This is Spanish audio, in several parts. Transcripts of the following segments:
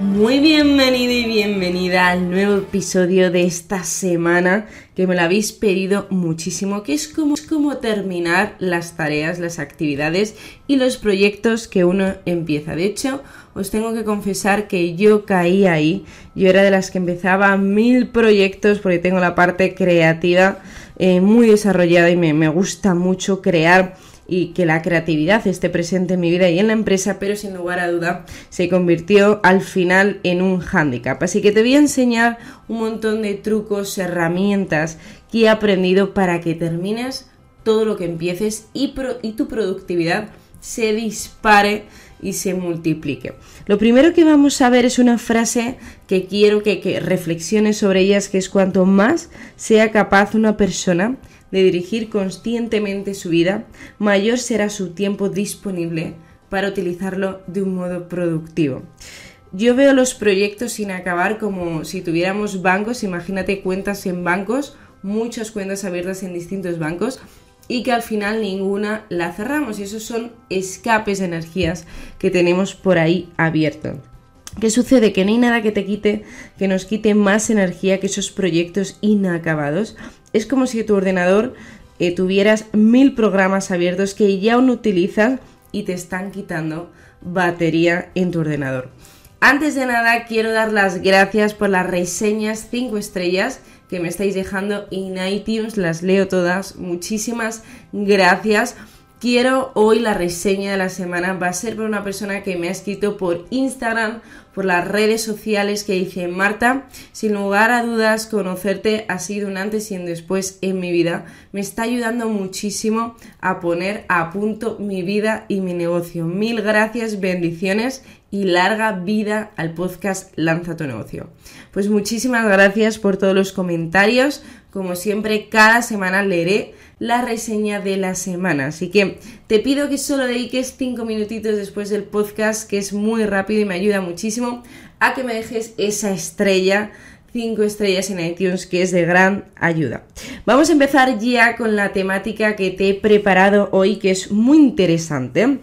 Muy bienvenido y bienvenida al nuevo episodio de esta semana que me lo habéis pedido muchísimo, que es como, es como terminar las tareas, las actividades y los proyectos que uno empieza. De hecho, os tengo que confesar que yo caí ahí, yo era de las que empezaba mil proyectos porque tengo la parte creativa eh, muy desarrollada y me, me gusta mucho crear y que la creatividad esté presente en mi vida y en la empresa, pero sin lugar a duda se convirtió al final en un hándicap. Así que te voy a enseñar un montón de trucos, herramientas que he aprendido para que termines todo lo que empieces y, tu productividad se dispare y se multiplique. Lo primero que vamos a ver es una frase que quiero que, que reflexiones sobre ellas, que es cuanto más sea capaz una persona de dirigir conscientemente su vida, mayor será su tiempo disponible para utilizarlo de un modo productivo. Yo veo los proyectos sin acabar como si tuviéramos bancos, imagínate cuentas en bancos, muchas cuentas abiertas en distintos bancos y que al final ninguna la cerramos y esos son escapes de energías que tenemos por ahí abiertos. ¿Qué sucede? Que no hay nada que te quite, que nos quite más energía que esos proyectos inacabados es como si tu ordenador eh, tuvieras mil programas abiertos que ya no utilizas y te están quitando batería en tu ordenador. Antes de nada, quiero dar las gracias por las reseñas 5 estrellas que me estáis dejando en iTunes, las leo todas. Muchísimas gracias. Quiero hoy la reseña de la semana va a ser por una persona que me ha escrito por Instagram, por las redes sociales que dice Marta, sin lugar a dudas conocerte ha sido un antes y un después en mi vida. Me está ayudando muchísimo a poner a punto mi vida y mi negocio. Mil gracias, bendiciones y larga vida al podcast Lanza tu negocio. Pues muchísimas gracias por todos los comentarios. Como siempre, cada semana leeré la reseña de la semana. Así que te pido que solo dediques 5 minutitos después del podcast, que es muy rápido y me ayuda muchísimo, a que me dejes esa estrella 5 estrellas en iTunes, que es de gran ayuda. Vamos a empezar ya con la temática que te he preparado hoy, que es muy interesante.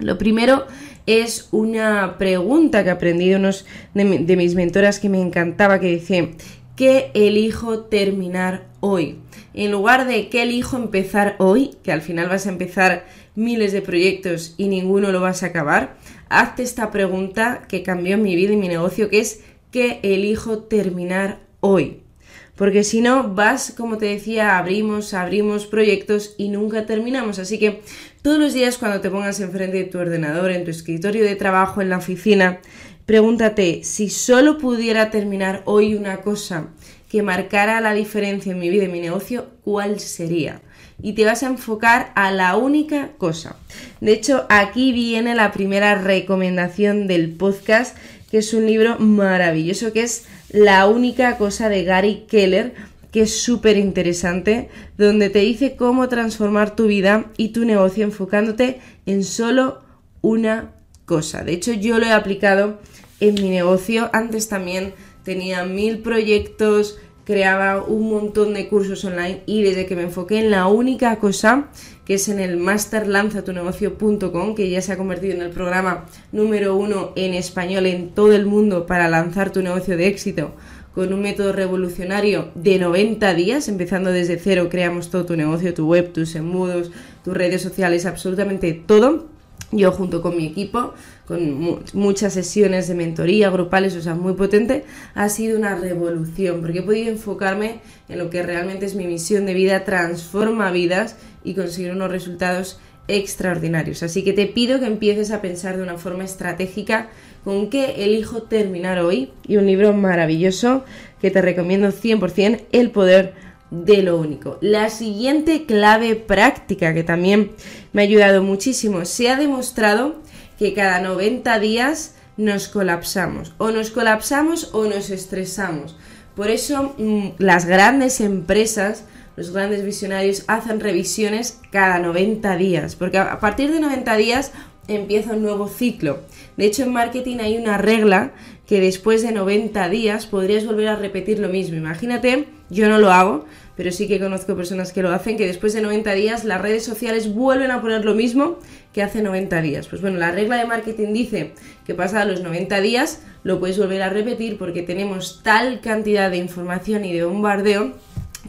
Lo primero es una pregunta que aprendí de unos de, mis mentoras que me encantaba, que dice, ¿qué elijo terminar hoy? en lugar de qué elijo empezar hoy, que al final vas a empezar miles de proyectos y ninguno lo vas a acabar, hazte esta pregunta que cambió mi vida y mi negocio, que es ¿qué elijo terminar hoy? Porque si no, vas, como te decía, abrimos, abrimos proyectos y nunca terminamos. Así que todos los días cuando te pongas enfrente de tu ordenador, en tu escritorio de trabajo, en la oficina, pregúntate si solo pudiera terminar hoy una cosa que marcara la diferencia en mi vida y mi negocio, ¿cuál sería? Y te vas a enfocar a la única cosa. De hecho, aquí viene la primera recomendación del podcast, que es un libro maravilloso, que es La única cosa de Gary Keller, que es súper interesante, donde te dice cómo transformar tu vida y tu negocio enfocándote en solo una cosa. De hecho, yo lo he aplicado en mi negocio. Antes también tenía mil proyectos, creaba un montón de cursos online y desde que me enfoqué en la única cosa que es en el masterlanzatunegocio.com que ya se ha convertido en el programa número uno en español en todo el mundo para lanzar tu negocio de éxito con un método revolucionario de 90 días, empezando desde cero, creamos todo tu negocio, tu web, tus embudos, tus redes sociales, absolutamente todo. Yo junto con mi equipo con muchas sesiones de mentoría grupales, o sea, muy potente, ha sido una revolución, porque he podido enfocarme en lo que realmente es mi misión de vida, transforma vidas y conseguir unos resultados extraordinarios. Así que te pido que empieces a pensar de una forma estratégica con qué elijo terminar hoy y un libro maravilloso que te recomiendo 100%, El poder de lo único. La siguiente clave práctica que también me ha ayudado muchísimo, se ha demostrado que cada 90 días nos colapsamos. O nos colapsamos o nos estresamos. Por eso mm, las grandes empresas, los grandes visionarios hacen revisiones cada 90 días, porque a partir de 90 días empieza un nuevo ciclo. De hecho, en marketing hay una regla que después de 90 días podrías volver a repetir lo mismo. Imagínate, yo no lo hago, pero sí que conozco personas que lo hacen, que después de 90 días las redes sociales vuelven a poner lo mismo que hace 90 días. Pues bueno, la regla de marketing dice que pasados los 90 días lo puedes volver a repetir porque tenemos tal cantidad de información y de bombardeo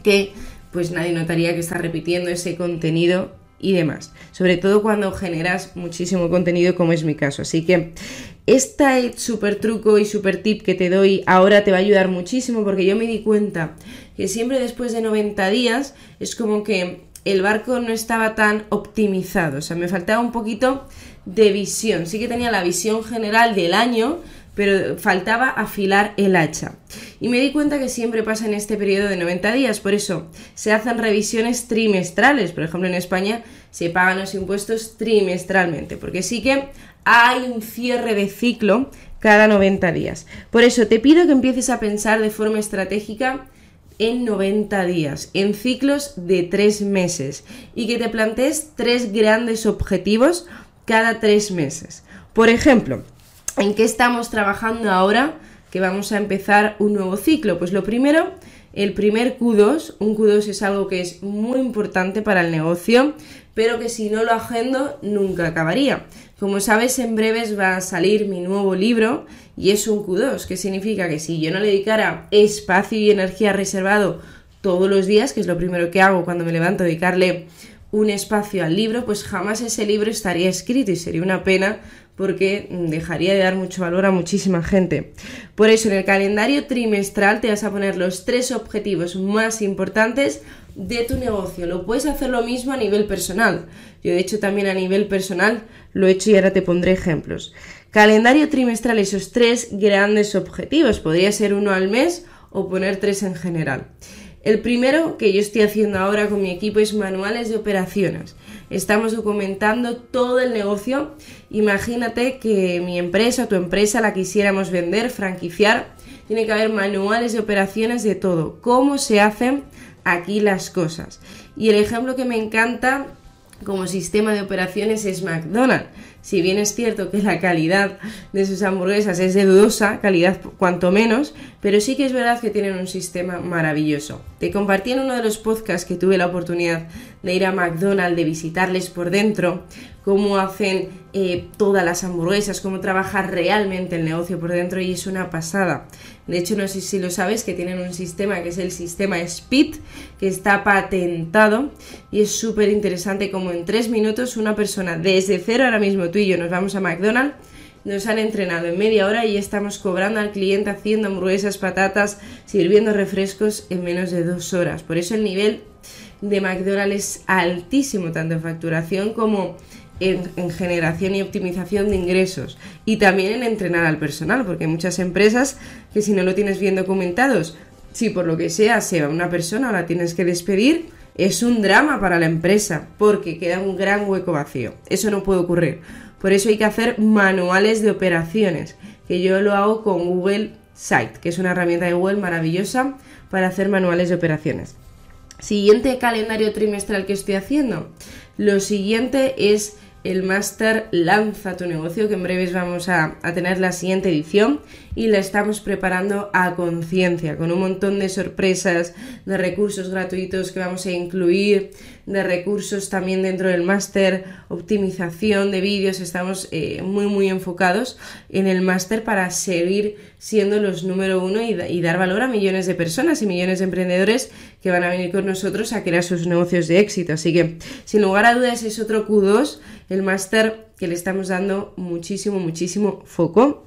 que pues nadie notaría que está repitiendo ese contenido y demás. Sobre todo cuando generas muchísimo contenido como es mi caso. Así que este super truco y super tip que te doy ahora te va a ayudar muchísimo porque yo me di cuenta que siempre después de 90 días es como que el barco no estaba tan optimizado. O sea, me faltaba un poquito de visión. Sí que tenía la visión general del año, pero faltaba afilar el hacha. Y me di cuenta que siempre pasa en este periodo de 90 días, por eso se hacen revisiones trimestrales. Por ejemplo, en España se pagan los impuestos trimestralmente, porque sí que hay un cierre de ciclo cada 90 días. Por eso te pido que empieces a pensar de forma estratégica en 90 días, en ciclos de 3 meses y que te plantees tres grandes objetivos cada 3 meses. Por ejemplo, ¿En qué estamos trabajando ahora que vamos a empezar un nuevo ciclo? Pues lo primero, el primer Q2, un Q2 es algo que es muy importante para el negocio, pero que si no lo agendo nunca acabaría. Como sabes, en breves va a salir mi nuevo libro y es un Q2, que significa que si yo no le dedicara espacio y energía reservado todos los días, que es lo primero que hago cuando me levanto, dedicarle un espacio al libro, pues jamás ese libro estaría escrito y sería una pena porque dejaría de dar mucho valor a muchísima gente. Por eso en el calendario trimestral te vas a poner los tres objetivos más importantes de tu negocio. Lo puedes hacer lo mismo a nivel personal. Yo de hecho también a nivel personal lo he hecho y ahora te pondré ejemplos. Calendario trimestral, esos tres grandes objetivos. Podría ser uno al mes o poner tres en general. El primero que yo estoy haciendo ahora con mi equipo es manuales de operaciones. Estamos documentando todo el negocio. Imagínate que mi empresa, tu empresa, la quisiéramos vender, franquiciar. Tiene que haber manuales de operaciones de todo. Cómo se hacen aquí las cosas. Y el ejemplo que me encanta como sistema de operaciones es McDonald's. Si bien es cierto que la calidad de sus hamburguesas es de dudosa, calidad cuanto menos, pero sí que es verdad que tienen un sistema maravilloso. Te compartí en uno de los podcasts que tuve la oportunidad de ir a McDonald's, de visitarles por dentro, cómo hacen eh, todas las hamburguesas, cómo trabaja realmente el negocio por dentro y es una pasada. De hecho, no sé si lo sabes, que tienen un sistema que es el sistema SPID, que está patentado y es súper interesante como en tres minutos una persona desde cero, ahora mismo tú y yo nos vamos a McDonald's, nos han entrenado en media hora y estamos cobrando al cliente haciendo hamburguesas, patatas, sirviendo refrescos en menos de dos horas. Por eso el nivel de McDonald's es altísimo, tanto en facturación como en, generación y optimización de ingresos y también en entrenar al personal, porque hay muchas empresas que si no lo tienes bien documentados, si por lo que sea se va una persona o la tienes que despedir, es un drama para la empresa, porque queda un gran hueco vacío. Eso no puede ocurrir. Por eso hay que hacer manuales de operaciones, que yo lo hago con Google Site, que es una herramienta de Google maravillosa para hacer manuales de operaciones. Siguiente calendario trimestral que estoy haciendo. Lo siguiente es el máster Lanza tu negocio, que en breves vamos a, tener la siguiente edición y la estamos preparando a conciencia, con un montón de sorpresas, de recursos gratuitos que vamos a incluir, de recursos también dentro del máster, optimización de vídeos, estamos eh, muy muy enfocados en el máster para seguir siendo los número uno y, y dar valor a millones de personas y millones de emprendedores que van a venir con nosotros a crear sus negocios de éxito. Así que, sin lugar a dudas, es otro Q2 el máster que le estamos dando muchísimo, muchísimo foco.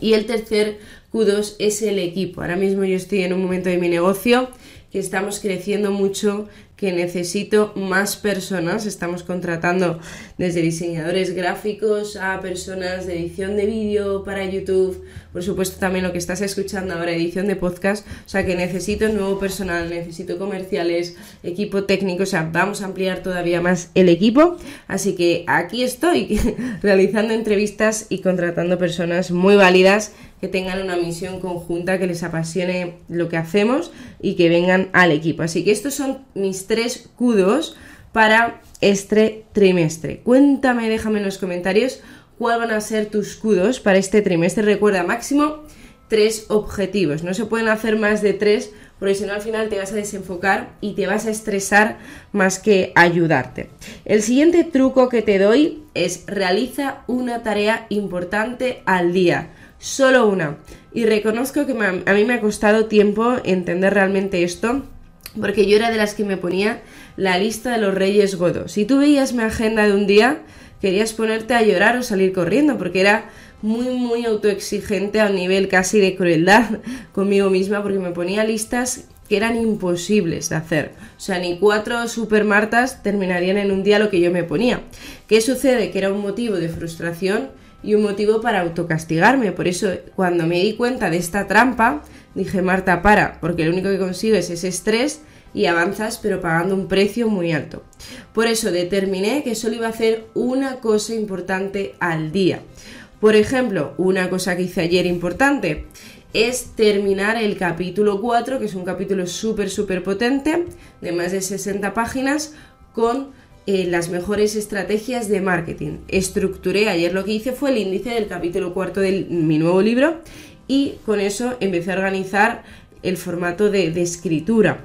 Y el tercer Q2 es el equipo. Ahora mismo yo estoy en un momento de mi negocio que estamos creciendo mucho, que necesito más personas. Estamos contratando desde diseñadores gráficos a personas de edición de vídeo para YouTube, por supuesto también lo que estás escuchando ahora, edición de podcast. O sea que necesito nuevo personal, necesito comerciales, equipo técnico, o sea, vamos a ampliar todavía más el equipo. Así que aquí estoy realizando entrevistas y contratando personas muy válidas que tengan una misión conjunta, que les apasione lo que hacemos y que vengan al equipo. Así que estos son mis tres kudos para este trimestre. Cuéntame, déjame en los comentarios cuáles van a ser tus kudos para este trimestre. Recuerda, máximo tres objetivos. No se pueden hacer más de tres porque si no al final te vas a desenfocar y te vas a estresar más que ayudarte. El siguiente truco que te doy es realiza una tarea importante al día, solo una. Y reconozco que a mí me ha costado tiempo entender realmente esto, porque yo era de las que me ponía la lista de los reyes godos. Si tú veías mi agenda de un día, querías ponerte a llorar o salir corriendo, porque era muy, muy autoexigente a un nivel casi de crueldad conmigo misma, porque me ponía listas que eran imposibles de hacer. O sea, ni cuatro supermartas terminarían en un día lo que yo me ponía. ¿Qué sucede? Que era un motivo de frustración y un motivo para autocastigarme. Por eso, cuando me di cuenta de esta trampa, dije, Marta, para, porque lo único que consigues es estrés y avanzas, pero pagando un precio muy alto. Por eso determiné que solo iba a hacer una cosa importante al día. Por ejemplo, una cosa que hice ayer importante es terminar el capítulo 4, que es un capítulo súper, súper potente, de más de 60 páginas, con eh, las mejores estrategias de marketing. Estructuré, ayer lo que hice fue el índice del capítulo 4 de mi nuevo libro y con eso empecé a organizar el formato de, de escritura.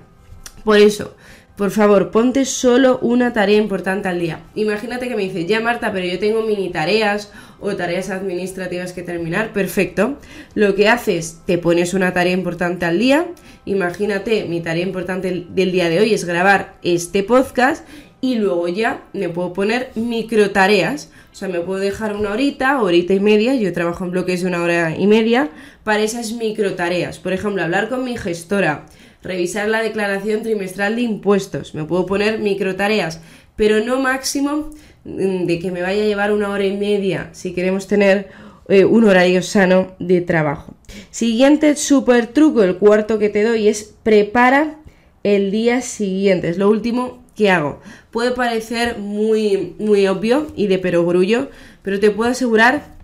Por eso, por favor, ponte solo una tarea importante al día. Imagínate que me dices, ya Marta, pero yo tengo mini tareas o tareas administrativas que terminar. Perfecto. Lo que haces, te pones una tarea importante al día. Imagínate, mi tarea importante del día de hoy es grabar este podcast y luego ya me puedo poner micro tareas. O sea, me puedo dejar una horita, horita y media, yo trabajo en bloques de una hora y media, para esas micro tareas. Por ejemplo, hablar con mi gestora, revisar la declaración trimestral de impuestos, me puedo poner micro tareas, pero no máximo mm, de que me vaya a llevar una hora y media si queremos tener eh, un horario sano de trabajo. Siguiente super truco, el cuarto que te doy es prepara el día siguiente. Es lo último que hago. Puede parecer muy, muy obvio y de perogrullo, pero te puedo asegurar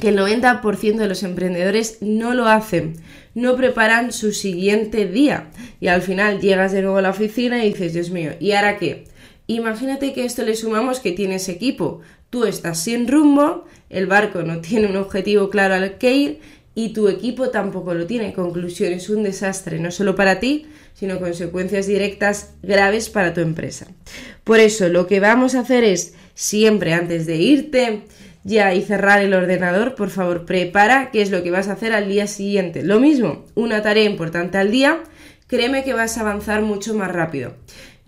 que el 90% de los emprendedores no lo hacen, no preparan su siguiente día y al final llegas de nuevo a la oficina y dices, Dios mío, ¿y ahora qué? Imagínate que esto le sumamos que tienes equipo, tú estás sin rumbo, el barco no tiene un objetivo claro al que ir y tu equipo tampoco lo tiene. Conclusión, es un desastre, no solo para ti, sino consecuencias directas graves para tu empresa. Por eso, lo que vamos a hacer es, siempre antes de irte, ya y cerrar el ordenador, por favor, prepara qué es lo que vas a hacer al día siguiente. Lo mismo, una tarea importante al día, créeme que vas a avanzar mucho más rápido.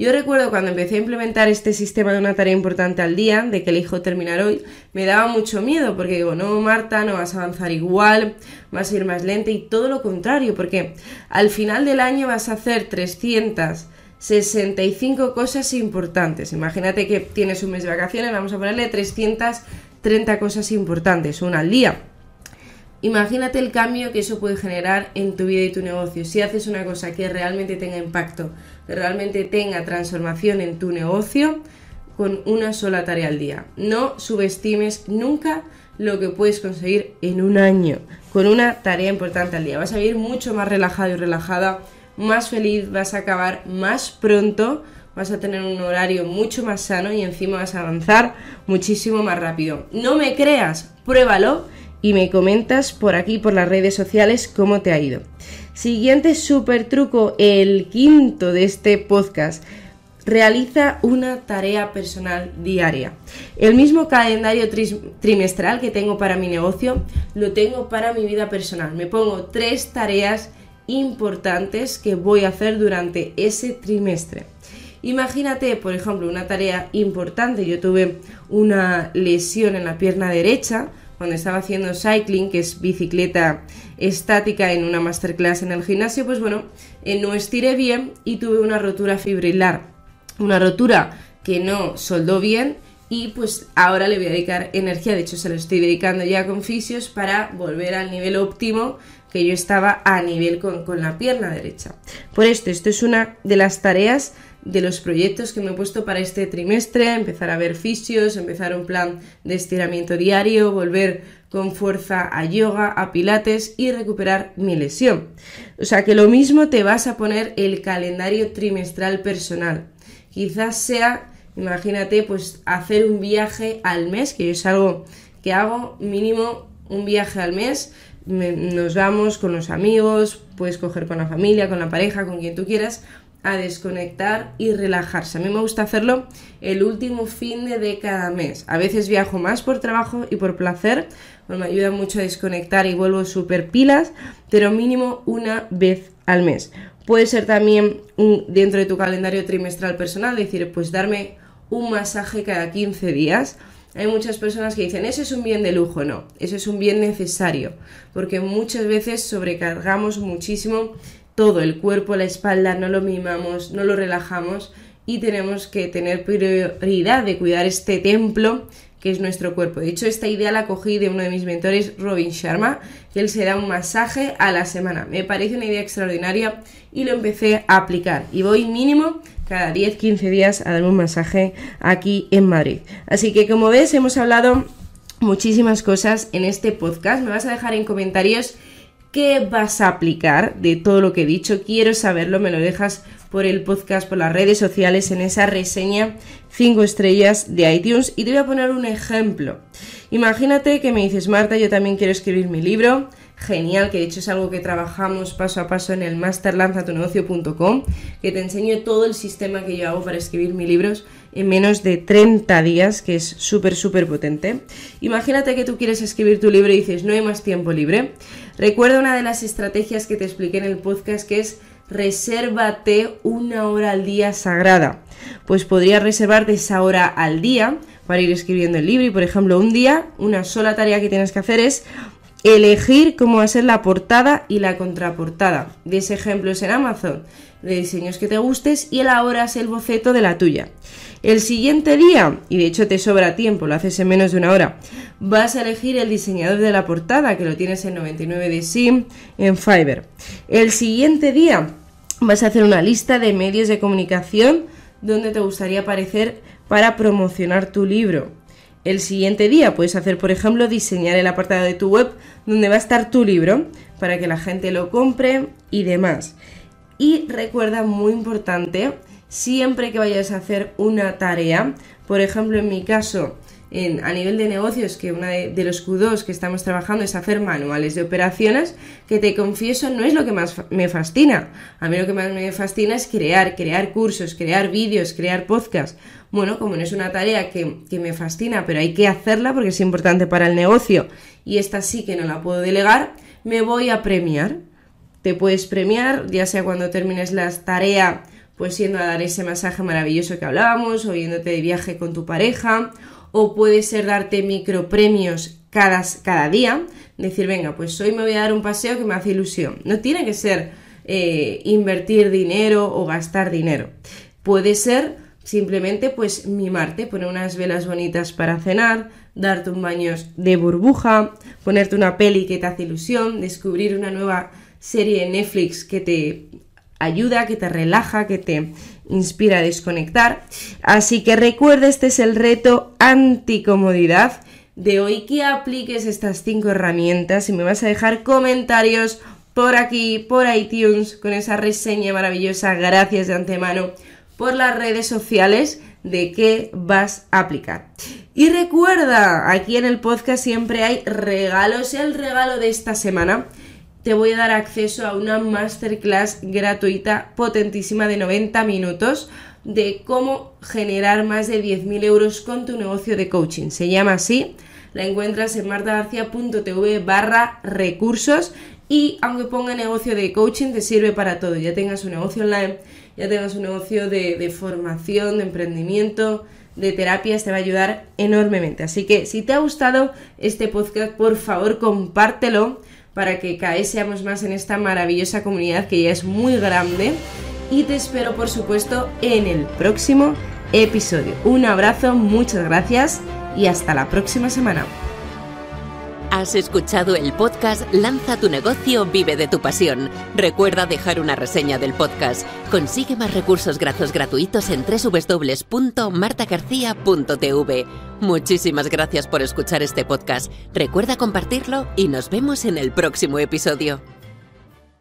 Yo recuerdo cuando empecé a implementar este sistema de una tarea importante al día, de que elijo terminar hoy, me daba mucho miedo porque digo, no, Marta, no vas a avanzar igual, vas a ir más lenta y todo lo contrario, porque al final del año vas a hacer 365 cosas importantes. Imagínate que tienes un mes de vacaciones, vamos a ponerle 300 30 cosas importantes, una al día. Imagínate el cambio que eso puede generar en tu vida y tu negocio. Si haces una cosa que realmente tenga impacto, que realmente tenga transformación en tu negocio, con una sola tarea al día. No subestimes nunca lo que puedes conseguir en un año con una tarea importante al día. Vas a vivir mucho más relajado y relajada, más feliz, vas a acabar más pronto vas a tener un horario mucho más sano y encima vas a avanzar muchísimo más rápido. No me creas, pruébalo y me comentas por aquí, por las redes sociales, cómo te ha ido. Siguiente super truco, el quinto de este podcast. Realiza una tarea personal diaria. El mismo calendario trimestral que tengo para mi negocio, lo tengo para mi vida personal. Me pongo tres tareas importantes que voy a hacer durante ese trimestre. Imagínate, por ejemplo, una tarea importante. Yo tuve una lesión en la pierna derecha cuando estaba haciendo cycling, que es bicicleta estática en una masterclass en el gimnasio, pues bueno, eh, no estiré bien y tuve una rotura fibrilar. Una rotura que no soldó bien y pues ahora le voy a dedicar energía, de hecho se lo estoy dedicando ya con fisios para volver al nivel óptimo que yo estaba a nivel con, con la pierna derecha. Por esto, esto es una de las tareas de los proyectos que me he puesto para este trimestre, empezar a ver fisios, empezar un plan de estiramiento diario, volver con fuerza a yoga, a pilates y recuperar mi lesión. O sea que lo mismo te vas a poner el calendario trimestral personal. Quizás sea, imagínate, pues hacer un viaje al mes, que es algo que hago mínimo un viaje al mes. nos vamos con los amigos, puedes coger con la familia, con la pareja, con quien tú quieras, a desconectar y relajarse. A mí me gusta hacerlo el último fin de cada mes. A veces viajo más por trabajo y por placer, pues me ayuda mucho a desconectar y vuelvo súper pilas, pero mínimo una vez al mes. Puede ser también dentro de tu calendario trimestral personal, decir, pues darme un masaje cada 15 días. Hay muchas personas que dicen, eso es un bien de lujo, no, eso es un bien necesario, porque muchas veces sobrecargamos muchísimo todo el cuerpo, la espalda, no lo mimamos, no lo relajamos y tenemos que tener prioridad de cuidar este templo que es nuestro cuerpo. De hecho, esta idea la cogí de uno de mis mentores, Robin Sharma, que él se da un masaje a la semana. Me parece una idea extraordinaria y lo empecé a aplicar. Y voy mínimo cada 10-15 días a dar un masaje aquí en Madrid. Así que como ves, hemos hablado muchísimas cosas en este podcast. Me vas a dejar en comentarios ¿Qué vas a aplicar de todo lo que he dicho? Quiero saberlo, me lo dejas por el podcast, por las redes sociales, en esa reseña 5 estrellas de iTunes. Y te voy a poner un ejemplo. Imagínate que me dices, Marta, yo también quiero escribir mi libro. Genial, que de hecho es algo que trabajamos paso a paso en el masterlanzatunegocio.com, que te enseño todo el sistema que yo hago para escribir mis libros en menos de 30 días, que es súper, súper potente. Imagínate que tú quieres escribir tu libro y dices, no hay más tiempo libre. Recuerda una de las estrategias que te expliqué en el podcast, que es resérvate una hora al día sagrada. Pues podrías reservarte esa hora al día para ir escribiendo el libro y, por ejemplo, un día, una sola tarea que tienes que hacer es elegir cómo va a ser la portada y la contraportada de ese ejemplo es en Amazon de diseños que te gustes y elaboras el boceto de la tuya. El siguiente día, y de hecho te sobra tiempo, lo haces en menos de una hora, vas a elegir el diseñador de la portada, que lo tienes en 99 de Sim, en Fiverr. El siguiente día vas a hacer una lista de medios de comunicación donde te gustaría aparecer para promocionar tu libro. El siguiente día puedes hacer, por ejemplo, diseñar el apartado de tu web donde va a estar tu libro para que la gente lo compre y demás. Y recuerda, muy importante, siempre que vayas a hacer una tarea, por ejemplo, en mi caso, en, a nivel de negocios, que uno de, los Q2 que estamos trabajando es hacer manuales de operaciones, que te confieso no es lo que más me fascina. A mí lo que más me fascina es crear, crear cursos, crear vídeos, crear podcasts. Bueno, como no es una tarea que, que me fascina, pero hay que hacerla porque es importante para el negocio y esta sí que no la puedo delegar, me voy a premiar. Te puedes premiar, ya sea cuando termines la tarea pues yendo a dar ese masaje maravilloso que hablábamos, o yéndote de viaje con tu pareja, o puede ser darte micropremios cada, cada día, decir, venga, pues hoy me voy a dar un paseo que me hace ilusión. No tiene que ser eh, invertir dinero o gastar dinero. Puede ser simplemente pues mimarte, poner unas velas bonitas para cenar, darte un baño de burbuja, ponerte una peli que te hace ilusión, descubrir una nueva serie de Netflix que te ayuda, que te relaja, que te inspira a desconectar. Así que recuerda, este es el reto anticomodidad de hoy que apliques estas cinco herramientas y me vas a dejar comentarios por aquí, por iTunes, con esa reseña maravillosa. Gracias de antemano por las redes sociales de qué vas a aplicar. Y recuerda, aquí en el podcast siempre hay regalos. El regalo de esta semana te voy a dar acceso a una masterclass gratuita potentísima de 90 minutos de cómo generar más de 10.000 euros con tu negocio de coaching. Se llama así, la encuentras en martagarcía.tv barra recursos y aunque ponga negocio de coaching te sirve para todo, ya tengas un negocio online, ya tengas un negocio de, de formación, de emprendimiento, de terapias, te va a ayudar enormemente. Así que si te ha gustado este podcast, por favor compártelo para que cada seamos más en esta maravillosa comunidad que ya es muy grande. Y te espero, por supuesto, en el próximo episodio. Un abrazo, muchas gracias y hasta la próxima semana. Has escuchado el podcast Lanza tu negocio, vive de tu pasión. Recuerda dejar una reseña del podcast. Consigue más recursos gratis gratuitos en www.martagarcía.tv. Muchísimas gracias por escuchar este podcast. Recuerda compartirlo y nos vemos en el próximo episodio.